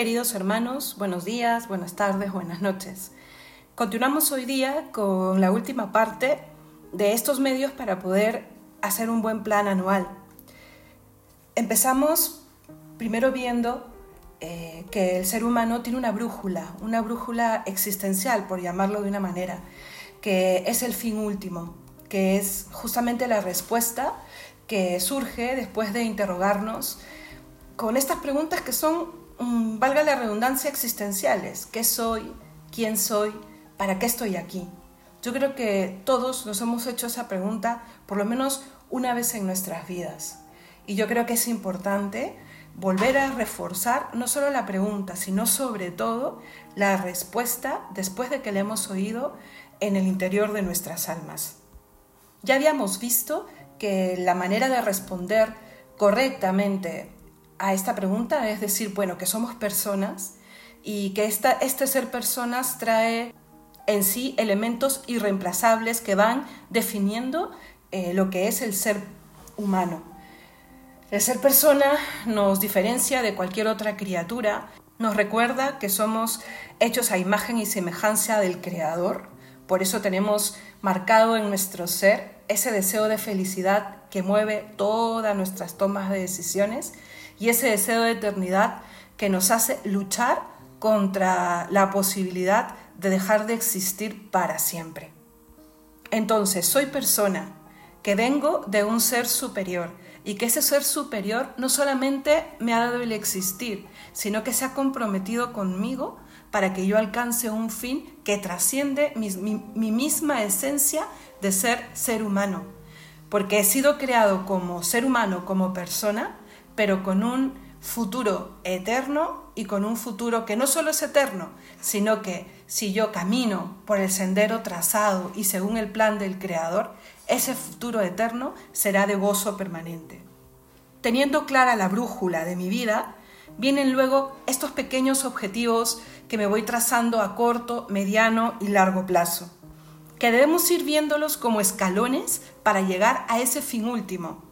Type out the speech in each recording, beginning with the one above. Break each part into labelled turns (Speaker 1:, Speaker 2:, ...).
Speaker 1: Queridos hermanos, buenos días, buenas tardes, buenas noches. Continuamos hoy día con la última parte de estos medios para poder hacer un buen plan anual. Empezamos primero viendo eh, que el ser humano tiene una brújula, una brújula existencial, por llamarlo de una manera, que es el fin último, que es justamente la respuesta que surge después de interrogarnos con estas preguntas que son Mm, valga la redundancia, existenciales. ¿Qué soy? ¿Quién soy? ¿Para qué estoy aquí? Yo creo que todos nos hemos hecho esa pregunta por lo menos una vez en nuestras vidas. Y yo creo que es importante volver a reforzar no solo la pregunta, sino sobre todo la respuesta después de que la hemos oído en el interior de nuestras almas. Ya habíamos visto que la manera de responder correctamente a esta pregunta, es decir, bueno, que somos personas y que esta, este ser personas trae en sí elementos irreemplazables que van definiendo eh, lo que es el ser humano. El ser persona nos diferencia de cualquier otra criatura, nos recuerda que somos hechos a imagen y semejanza del Creador, por eso tenemos marcado en nuestro ser ese deseo de felicidad que mueve todas nuestras tomas de decisiones y ese deseo de eternidad que nos hace luchar contra la posibilidad de dejar de existir para siempre. Entonces, soy persona que vengo de un ser superior y que ese ser superior no solamente me ha dado el existir, sino que se ha comprometido conmigo para que yo alcance un fin que trasciende mi, mi, misma esencia de ser ser humano. Porque he sido creado como ser humano, como persona, pero con un futuro eterno y con un futuro que no solo es eterno, sino que si yo camino por el sendero trazado y según el plan del Creador, ese futuro eterno será de gozo permanente. Teniendo clara la brújula de mi vida, vienen luego estos pequeños objetivos que me voy trazando a corto, mediano y largo plazo, que debemos ir viéndolos como escalones para llegar a ese fin último,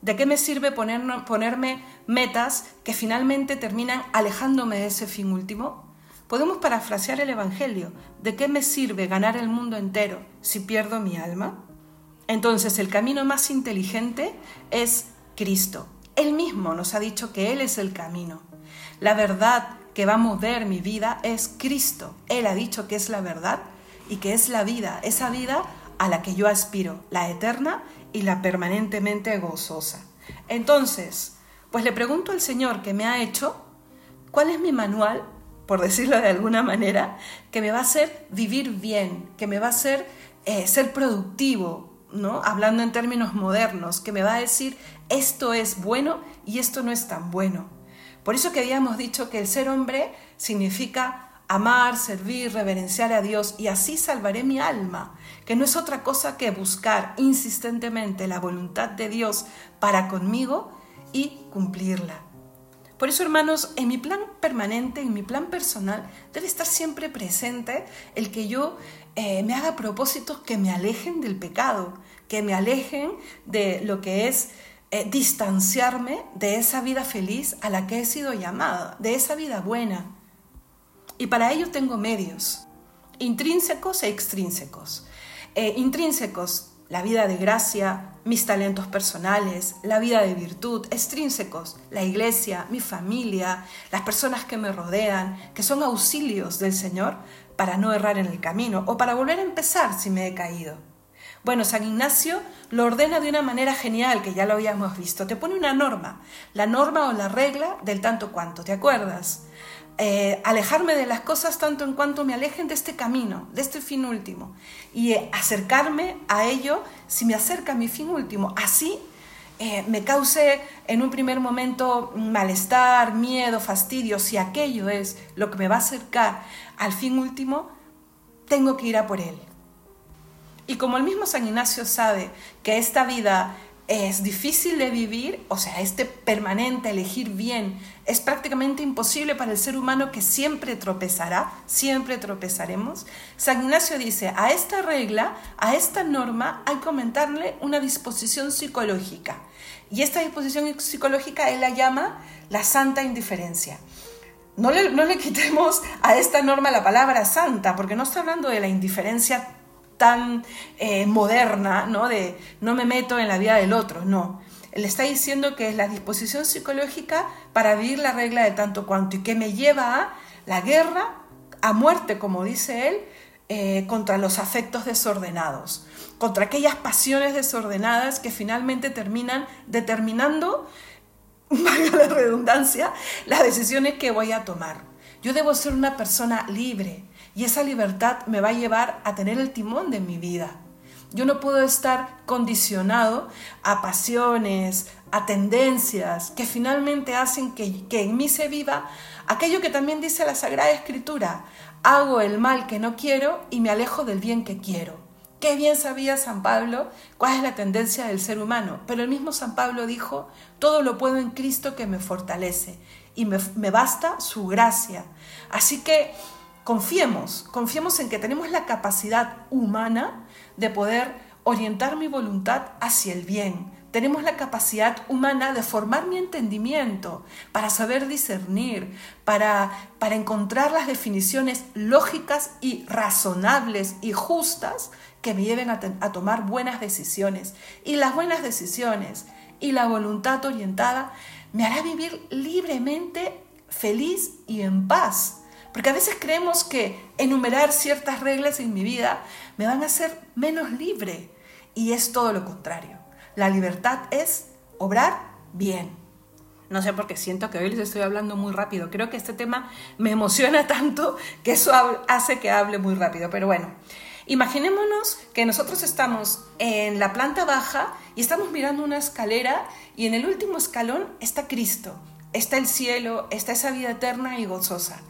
Speaker 1: ¿De qué me sirve ponerme metas que finalmente terminan alejándome de ese fin último? Podemos parafrasear el Evangelio. ¿De qué me sirve ganar el mundo entero si pierdo mi alma? Entonces el camino más inteligente es Cristo. Él mismo nos ha dicho que Él es el camino. La verdad que va a mover mi vida es Cristo. Él ha dicho que es la verdad y que es la vida, esa vida a la que yo aspiro, la eterna y la permanentemente gozosa. Entonces, pues le pregunto al Señor que me ha hecho, ¿cuál es mi manual, por decirlo de alguna manera, que me va a hacer vivir bien, que me va a hacer eh, ser productivo, ¿no? Hablando en términos modernos, que me va a decir esto es bueno y esto no es tan bueno. Por eso que habíamos dicho que el ser hombre significa amar, servir, reverenciar a Dios y así salvaré mi alma, que no es otra cosa que buscar insistentemente la voluntad de Dios para conmigo y cumplirla. Por eso, hermanos, en mi plan permanente, en mi plan personal, debe estar siempre presente el que yo eh, me haga propósitos que me alejen del pecado, que me alejen de lo que es eh, distanciarme de esa vida feliz a la que he sido llamada, de esa vida buena, y para ello tengo medios, intrínsecos e extrínsecos. Eh, intrínsecos, la vida de gracia, mis talentos personales, la vida de virtud, extrínsecos, la iglesia, mi familia, las personas que me rodean, que son auxilios del Señor para no errar en el camino o para volver a empezar si me he caído. Bueno, San Ignacio lo ordena de una manera genial, que ya lo habíamos visto. Te pone una norma, la norma o la regla del tanto cuanto, ¿te acuerdas? Eh, alejarme de las cosas tanto en cuanto me alejen de este camino, de este fin último, y eh, acercarme a ello si me acerca a mi fin último. Así eh, me cause en un primer momento malestar, miedo, fastidio, si aquello es lo que me va a acercar al fin último, tengo que ir a por él. Y como el mismo San Ignacio sabe que esta vida es difícil de vivir, o sea, este permanente elegir bien es prácticamente imposible para el ser humano que siempre tropezará, siempre tropezaremos. San Ignacio dice, a esta regla, a esta norma hay que aumentarle una disposición psicológica. Y esta disposición psicológica él la llama la santa indiferencia. no le, no le quitemos a esta norma la palabra santa, porque no está hablando de la indiferencia tan eh, moderna, ¿no? De no me meto en la vida del otro, no. Le está diciendo que es la disposición psicológica para vivir la regla de tanto cuanto y que me lleva a la guerra, a muerte, como dice él, eh, contra los afectos desordenados, contra aquellas pasiones desordenadas que finalmente terminan determinando, valga la redundancia, las decisiones que voy a tomar. Yo debo ser una persona libre y esa libertad me va a llevar a tener el timón de mi vida. Yo no puedo estar condicionado a pasiones, a tendencias que finalmente hacen que, que en mí se viva aquello que también dice la Sagrada Escritura, hago el mal que no quiero y me alejo del bien que quiero. Qué bien sabía San Pablo cuál es la tendencia del ser humano, pero el mismo San Pablo dijo, todo lo puedo en Cristo que me fortalece y me, me basta su gracia. Así que confiemos, confiemos en que tenemos la capacidad humana de poder orientar mi voluntad hacia el bien, tenemos la capacidad humana de formar mi entendimiento, para saber discernir, para, para encontrar las definiciones lógicas y razonables y justas que me lleven a, a tomar buenas decisiones. Y las buenas decisiones y la voluntad orientada me hará vivir libremente, feliz y en paz. Porque a veces creemos que enumerar ciertas reglas en mi vida me van a hacer menos libre. Y es todo lo contrario. La libertad es obrar bien. No sé por qué siento que hoy les estoy hablando muy rápido. Creo que este tema me emociona tanto que eso hace que hable muy rápido. Pero bueno, imaginémonos que nosotros estamos en la planta baja y estamos mirando una escalera y en el último escalón está Cristo, está el cielo, está esa vida eterna y gozosa.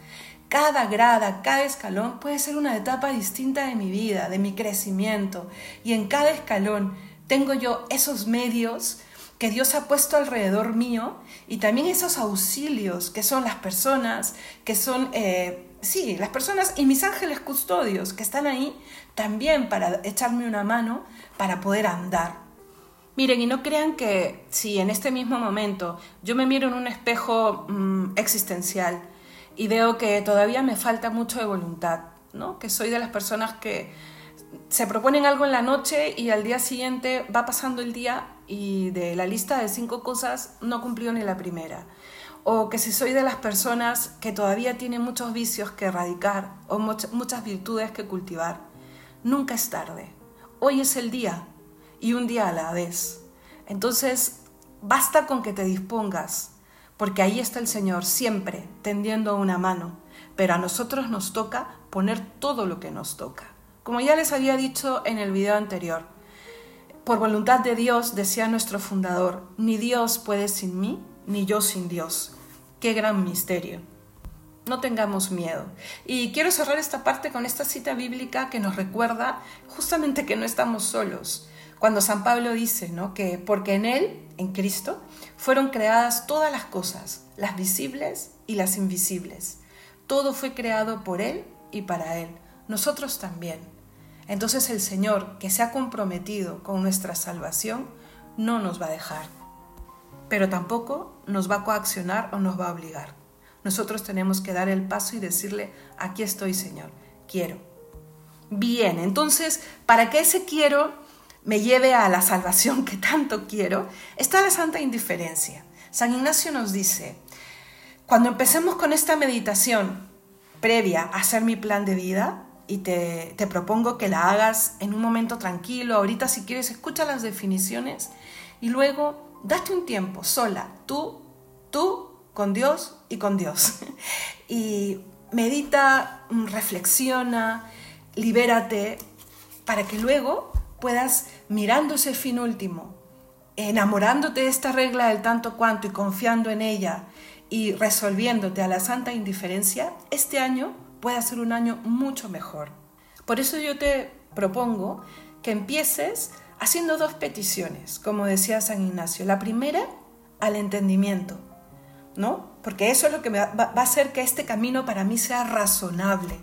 Speaker 1: Cada grada, cada escalón puede ser una etapa distinta de mi vida, de mi crecimiento. Y en cada escalón tengo yo esos medios que Dios ha puesto alrededor mío y también esos auxilios que son las personas, que son, eh, sí, las personas y mis ángeles custodios que están ahí también para echarme una mano para poder andar. Miren, y no crean que si en este mismo momento yo me miro en un espejo mm, existencial y veo que todavía me falta mucho de voluntad, ¿no? que soy de las personas que se proponen algo en la noche y al día siguiente va pasando el día y de la lista de cinco cosas no cumplió ni la primera. O que si soy de las personas que todavía tienen muchos vicios que erradicar o muchas virtudes que cultivar. Nunca es tarde. Hoy es el día y un día a la vez. Entonces, basta con que te dispongas, porque ahí está el Señor siempre tendiendo una mano, pero a nosotros nos toca poner todo lo que nos toca. Como ya les había dicho en el video anterior, por voluntad de Dios, decía nuestro fundador, ni Dios puede sin mí, ni yo sin Dios. Qué gran misterio. No tengamos miedo. Y quiero cerrar esta parte con esta cita bíblica que nos recuerda justamente que no estamos solos. Cuando San Pablo dice, ¿no? que porque en él, en Cristo, fueron creadas todas las cosas, las visibles y las invisibles. Todo fue creado por él y para él. Nosotros también entonces el Señor, que se ha comprometido con nuestra salvación, no nos va a dejar, pero tampoco nos va a coaccionar o nos va a obligar. Nosotros tenemos que dar el paso y decirle, aquí estoy Señor, quiero. Bien, entonces, para que ese quiero me lleve a la salvación que tanto quiero, está la santa indiferencia. San Ignacio nos dice, cuando empecemos con esta meditación previa a hacer mi plan de vida, y te, propongo que la hagas en un momento tranquilo. Ahorita si quieres escucha las definiciones y luego date un tiempo sola, tú, tú con Dios y con Dios. y medita, reflexiona, libérate para que luego puedas, mirando ese fin último, enamorándote de esta regla del tanto cuanto y confiando en ella y resolviéndote a la santa indiferencia, este año pueda ser un año mucho mejor. Por eso yo te propongo que empieces haciendo dos peticiones, como decía San Ignacio. La primera, al entendimiento, ¿no? Porque eso es lo que va a hacer que este camino para mí sea razonable.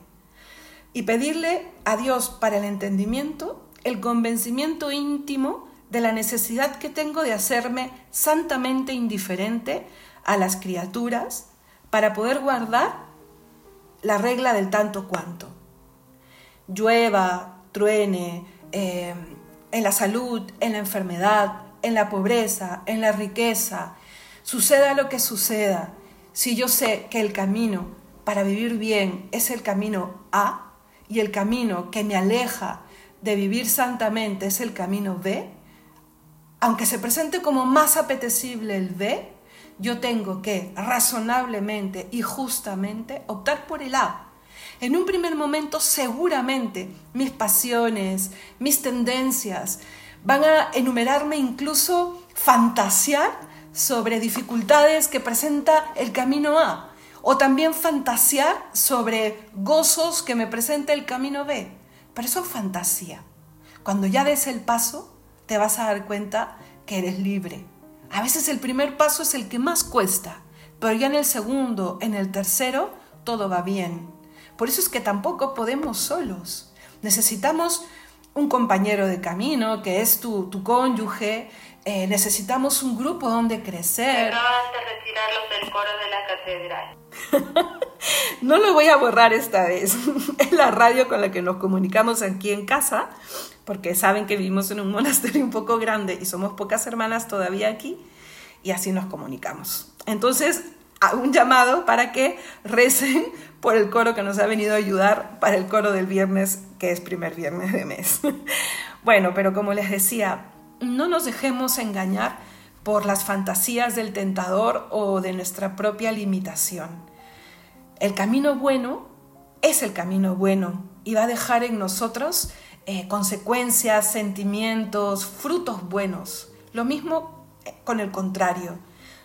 Speaker 1: Y pedirle a Dios para el entendimiento el convencimiento íntimo de la necesidad que tengo de hacerme santamente indiferente a las criaturas, para poder guardar la regla del tanto cuanto. Llueva, truene, eh, en la salud, en la enfermedad, en la pobreza, en la riqueza, suceda lo que suceda, si yo sé que el camino para vivir bien es el camino A y el camino que me aleja de vivir santamente es el camino B, aunque se presente como más apetecible el B, yo tengo que razonablemente y justamente optar por el A. En un primer momento seguramente mis pasiones, mis tendencias van a enumerarme incluso fantasear sobre dificultades que presenta el camino A o también fantasear sobre gozos que me presenta el camino B. Pero eso es fantasía. Cuando ya des el paso, te vas a dar cuenta que eres libre. A veces el primer paso es el que más cuesta, pero ya en el segundo, en el tercero, todo va bien. Por eso es que tampoco podemos solos. Necesitamos un compañero de camino, que es tu, tu cónyuge, eh, necesitamos un grupo donde crecer.
Speaker 2: acaban de retirarlos del coro de la catedral.
Speaker 1: no lo voy a borrar esta vez. es la radio con la que nos comunicamos aquí en casa, porque saben que vivimos en un monasterio un poco grande y somos pocas hermanas todavía aquí, y así nos comunicamos. Entonces, un llamado para que recen por el coro que nos ha venido a ayudar para el coro del viernes, que es primer viernes de mes. bueno, pero como les decía, no nos dejemos engañar por las fantasías del tentador o de nuestra propia limitación. El camino bueno es el camino bueno y va a dejar en nosotros eh, consecuencias, sentimientos, frutos buenos. Lo mismo eh, con el contrario.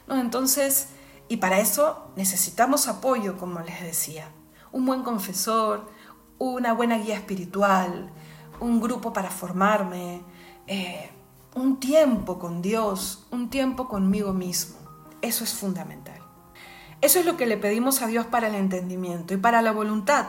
Speaker 1: ¿no? Entonces, y para eso necesitamos apoyo, como les decía. Un buen confesor, una buena guía espiritual, un grupo para formarme, eh, un tiempo con Dios, un tiempo conmigo mismo. Eso es fundamental. Eso es lo que le pedimos a Dios para el entendimiento y para la voluntad,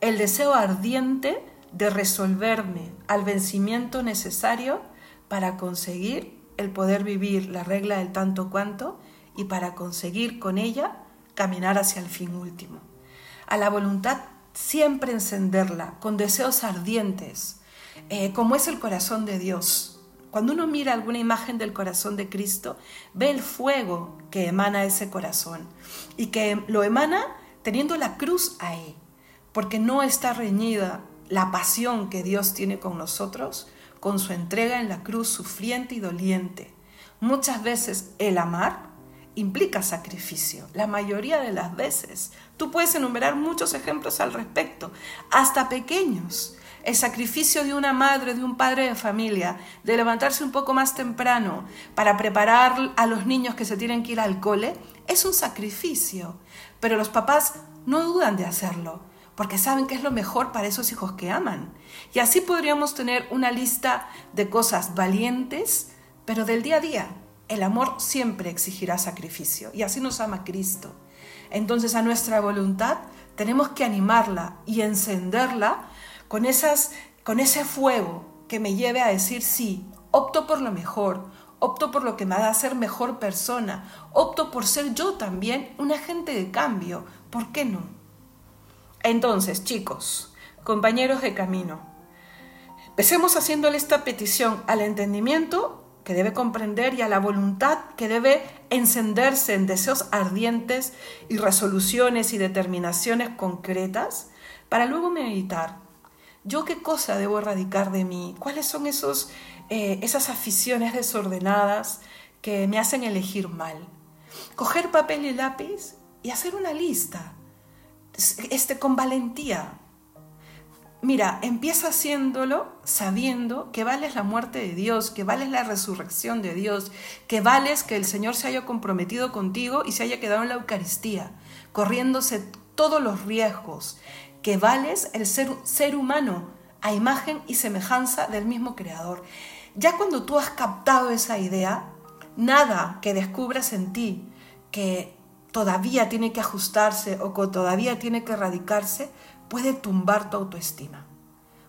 Speaker 1: el deseo ardiente de resolverme al vencimiento necesario para conseguir el poder vivir la regla del tanto cuanto y para conseguir con ella caminar hacia el fin último. A la voluntad siempre encenderla con deseos ardientes, eh, como es el corazón de Dios. Cuando uno mira alguna imagen del corazón de Cristo, ve el fuego que emana ese corazón y que lo emana teniendo la cruz ahí, porque no está reñida la pasión que Dios tiene con nosotros con su entrega en la cruz sufriente y doliente. Muchas veces el amar implica sacrificio, la mayoría de las veces. Tú puedes enumerar muchos ejemplos al respecto, hasta pequeños. El sacrificio de una madre, de un padre de familia, de levantarse un poco más temprano para preparar a los niños que se tienen que ir al cole, es un sacrificio. Pero los papás no dudan de hacerlo, porque saben que es lo mejor para esos hijos que aman. Y así podríamos tener una lista de cosas valientes, pero del día a día, el amor siempre exigirá sacrificio y así nos ama Cristo. Entonces a nuestra voluntad tenemos que animarla y encenderla con, esas, con ese fuego que me lleve a decir sí, opto por lo mejor, opto por lo que me va a hacer mejor persona, opto por ser yo también un agente de cambio. ¿Por qué no? Entonces, chicos, compañeros de camino, empecemos haciéndole esta petición al entendimiento que debe comprender y a la voluntad que debe encenderse en deseos ardientes y resoluciones y determinaciones concretas para luego meditar. ¿Yo qué cosa debo erradicar de mí? ¿Cuáles son esos, eh, esas aficiones desordenadas que me hacen elegir mal? Coger papel y lápiz y hacer una lista este, con valentía, Mira, empieza haciéndolo sabiendo que vales la muerte de Dios, que vales la resurrección de Dios, que vales que el Señor se haya comprometido contigo y se haya quedado en la Eucaristía, corriéndose todos los riesgos, que vales el ser, ser humano a imagen y semejanza del mismo Creador. Ya cuando tú has captado esa idea, nada que descubras en ti que todavía tiene que ajustarse o que todavía tiene que erradicarse, puede tumbar tu autoestima.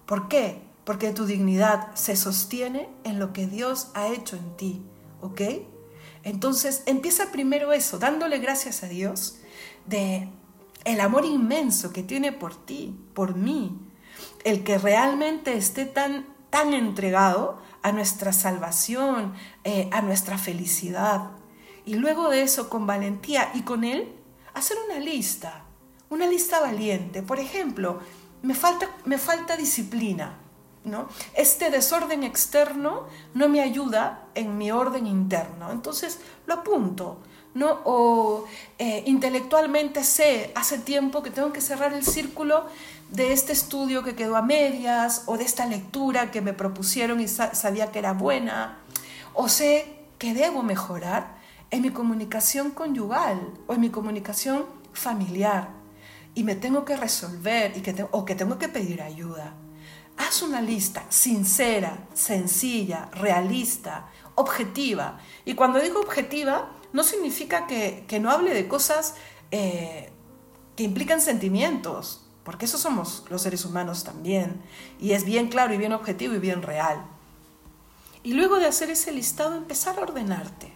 Speaker 1: ¿Por qué? Porque tu dignidad se sostiene en lo que Dios ha hecho en ti, ¿ok? Entonces empieza primero eso, dándole gracias a Dios, de el amor inmenso que tiene por ti, por mí, el que realmente esté tan, tan entregado a nuestra salvación, eh, a nuestra felicidad. Y luego de eso, con valentía y con él, hacer una lista, una lista valiente. Por ejemplo, me falta, me falta disciplina. ¿no? Este desorden externo no me ayuda en mi orden interno. Entonces lo apunto. ¿No? O eh, intelectualmente sé hace tiempo que tengo que cerrar el círculo de este estudio que quedó a medias o de esta lectura que me propusieron y sabía que era buena. O sé que debo mejorar en mi comunicación conyugal o en mi comunicación familiar y me tengo que resolver y que o que tengo que pedir ayuda. Haz una lista sincera, sencilla, realista, objetiva. Y cuando digo objetiva, no significa que, no hable de cosas eh, que implican sentimientos, porque eso somos los seres humanos también. Y es bien claro y bien objetivo y bien real. Y luego de hacer ese listado, empezar a ordenarte.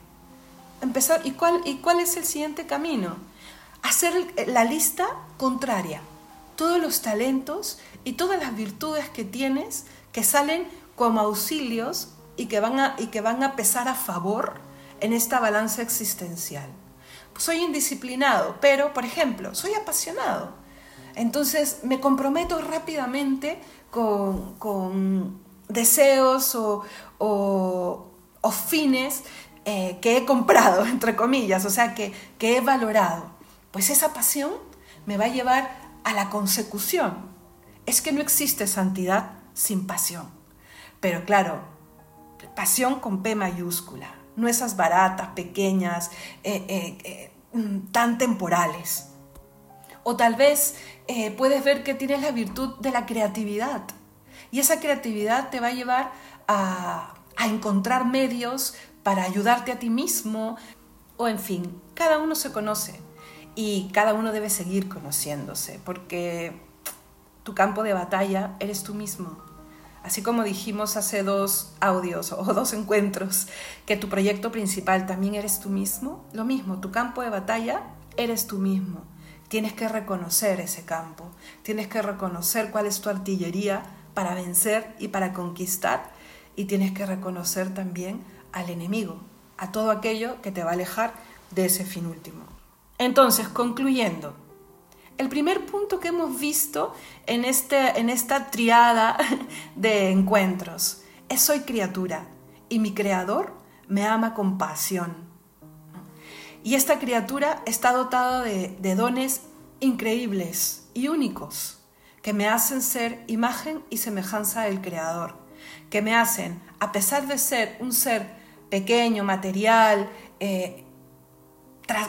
Speaker 1: Empezar, ¿y cuál, ¿Y cuál es el siguiente camino? Hacer la lista contraria. Todos los talentos y todas las virtudes que tienes que salen como auxilios y que van a, y que van a pesar a favor en esta balanza existencial. soy indisciplinado, pero, por ejemplo, soy apasionado. Entonces me comprometo rápidamente con, deseos o, fines eh, que he comprado, entre comillas, o sea, que, que he valorado. Pues esa pasión me va a llevar a la consecución. Es que no existe santidad sin pasión. Pero claro, pasión con P mayúscula no esas baratas, pequeñas, eh, eh, eh, mm, tan temporales. O tal vez puedes ver que tienes la virtud de la creatividad y esa creatividad te va a llevar a, a encontrar medios para ayudarte a ti mismo o en fin, cada uno se conoce y cada uno debe seguir conociéndose porque tu campo de batalla eres tú mismo. Así como dijimos hace dos audios o dos encuentros, que tu proyecto principal también eres tú mismo, lo mismo, tu campo de batalla eres tú mismo. Tienes que reconocer ese campo, tienes que reconocer cuál es tu artillería para vencer y para conquistar y tienes que reconocer también al enemigo, a todo aquello que te va a alejar de ese fin último. Entonces, concluyendo, el primer punto que hemos visto en, este, en esta triada de encuentros es soy criatura y mi creador me ama con pasión. Y esta criatura está dotada de, dones increíbles y únicos que me hacen ser imagen y semejanza del creador, que me hacen, a pesar de ser un ser pequeño, material, eh,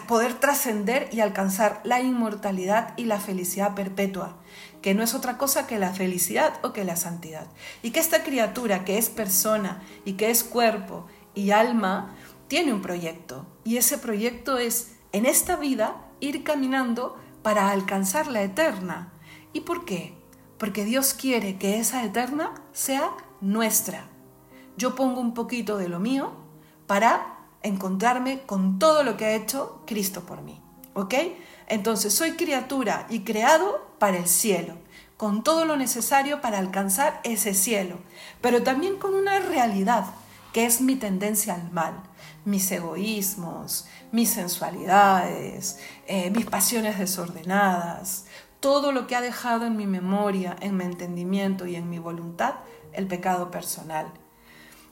Speaker 1: poder trascender y alcanzar la inmortalidad y la felicidad perpetua, que no es otra cosa que la felicidad o que la santidad. Y que esta criatura que es persona y que es cuerpo y alma, tiene un proyecto. Y ese proyecto es, en esta vida, ir caminando para alcanzar la eterna. ¿Y por qué? Porque Dios quiere que esa eterna sea nuestra. Yo pongo un poquito de lo mío para encontrarme con todo lo que ha hecho Cristo por mí. ¿Ok? Entonces soy criatura y creado para el cielo, con todo lo necesario para alcanzar ese cielo, pero también con una realidad que es mi tendencia al mal, mis egoísmos, mis sensualidades, eh, mis pasiones desordenadas, todo lo que ha dejado en mi memoria, en mi entendimiento y en mi voluntad el pecado personal.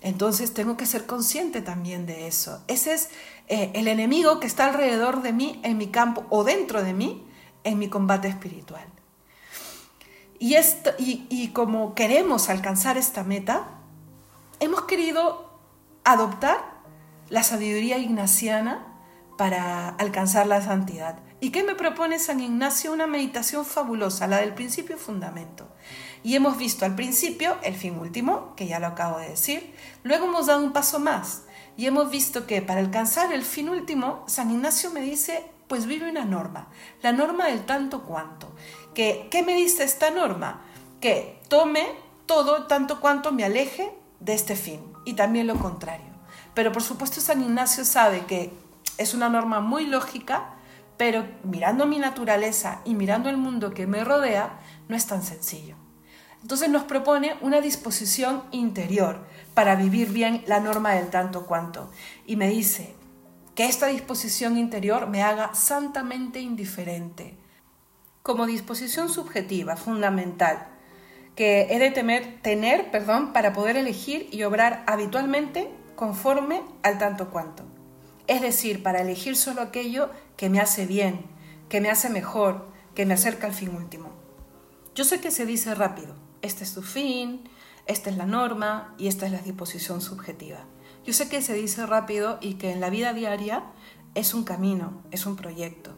Speaker 1: Entonces tengo que ser consciente también de eso. Ese es eh, el enemigo que está alrededor de mí, en mi campo o dentro de mí, en mi combate espiritual. Y, esto, y, y como queremos alcanzar esta meta, hemos querido adoptar la sabiduría ignaciana para alcanzar la santidad. ¿Y qué me propone San Ignacio? Una meditación fabulosa, la del principio fundamento. Y hemos visto al principio el fin último, que ya lo acabo de decir. Luego hemos dado un paso más y hemos visto que para alcanzar el fin último, San Ignacio me dice, pues vive una norma, la norma del tanto cuanto. Que, ¿Qué me dice esta norma? Que tome todo tanto cuanto me aleje de este fin y también lo contrario. Pero por supuesto San Ignacio sabe que es una norma muy lógica, Pero mirando mi naturaleza y mirando el mundo que me rodea, no es tan sencillo. Entonces nos propone una disposición interior para vivir bien la norma del tanto cuanto. Y me dice que esta disposición interior me haga santamente indiferente. Como disposición subjetiva, fundamental, que he de tener perdón, para poder elegir y obrar habitualmente conforme al tanto cuanto. Es decir, para elegir solo aquello que me hace bien, que me hace mejor, que me acerca al fin último. Yo sé que se dice rápido, este es tu fin, esta es la norma y esta es la disposición subjetiva. Yo sé que se dice rápido y que en la vida diaria es un camino, es un proyecto,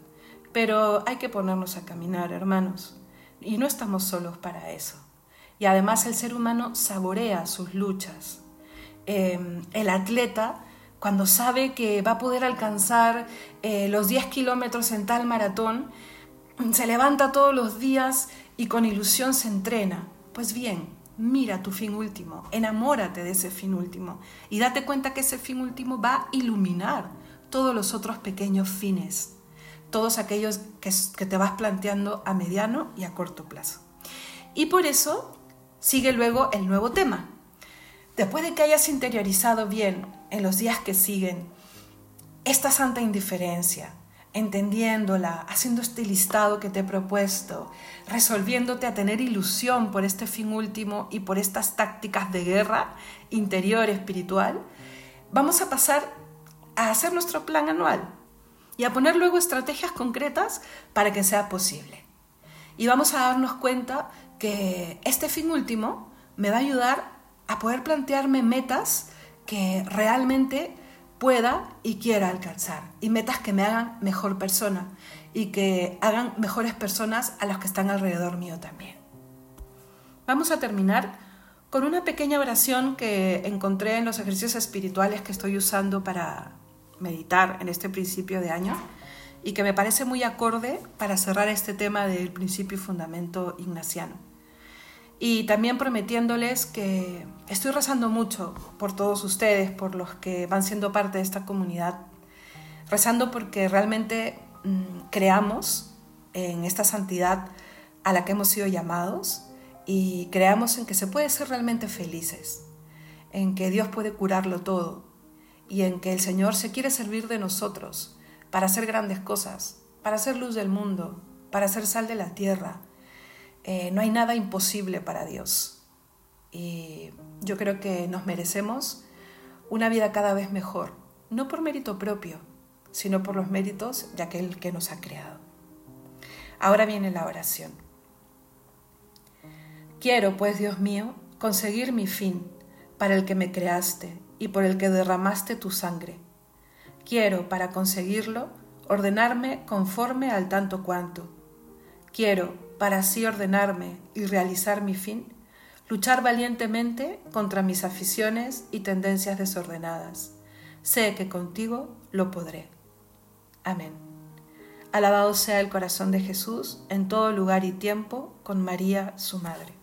Speaker 1: pero hay que ponernos a caminar, hermanos, y no estamos solos para eso. Y además el ser humano saborea sus luchas. Em, el atleta cuando sabe que va a poder alcanzar eh, los 10 kilómetros en tal maratón, se levanta todos los días y con ilusión se entrena. Pues bien, mira tu fin último, enamórate de ese fin último y date cuenta que ese fin último va a iluminar todos los otros pequeños fines, todos aquellos que, que te vas planteando a mediano y a corto plazo. Y por eso sigue luego el nuevo tema, Después de que hayas interiorizado bien en los días que siguen esta santa indiferencia, entendiéndola, haciendo este listado que te he propuesto, resolviéndote a tener ilusión por este fin último y por estas tácticas de guerra interior espiritual, vamos a pasar a hacer nuestro plan anual y a poner luego estrategias concretas para que sea posible. Y vamos a darnos cuenta que este fin último me va a ayudar a poder plantearme metas que realmente pueda y quiera alcanzar y metas que me hagan mejor persona y que hagan mejores personas a las que están alrededor mío también. Vamos a terminar con una pequeña oración que encontré en los ejercicios espirituales que estoy usando para meditar en este principio de año y que me parece muy acorde para cerrar este tema del principio y fundamento ignaciano y también prometiéndoles que estoy rezando mucho por todos ustedes, por los que van siendo parte de esta comunidad, rezando porque realmente mm, creamos en esta santidad a la que hemos sido llamados y creamos en que se puede ser realmente felices, en que Dios puede curarlo todo y en que el Señor se quiere servir de nosotros para hacer grandes cosas, para hacer luz del mundo, para hacer sal de la tierra, eh, no hay nada imposible para Dios. Y yo creo que nos merecemos una vida cada vez mejor, no por mérito propio, sino por los méritos de aquel que nos ha creado. Ahora viene la oración. Quiero, pues, Dios mío, conseguir mi fin, para el que me creaste y por el que derramaste tu sangre. Quiero, para conseguirlo, ordenarme conforme al tanto cuanto. Quiero, para así ordenarme y realizar mi fin, luchar valientemente contra mis aficiones y tendencias desordenadas. Sé que contigo lo podré. Amén. Alabado sea el corazón de Jesús en todo lugar y tiempo con María, su Madre.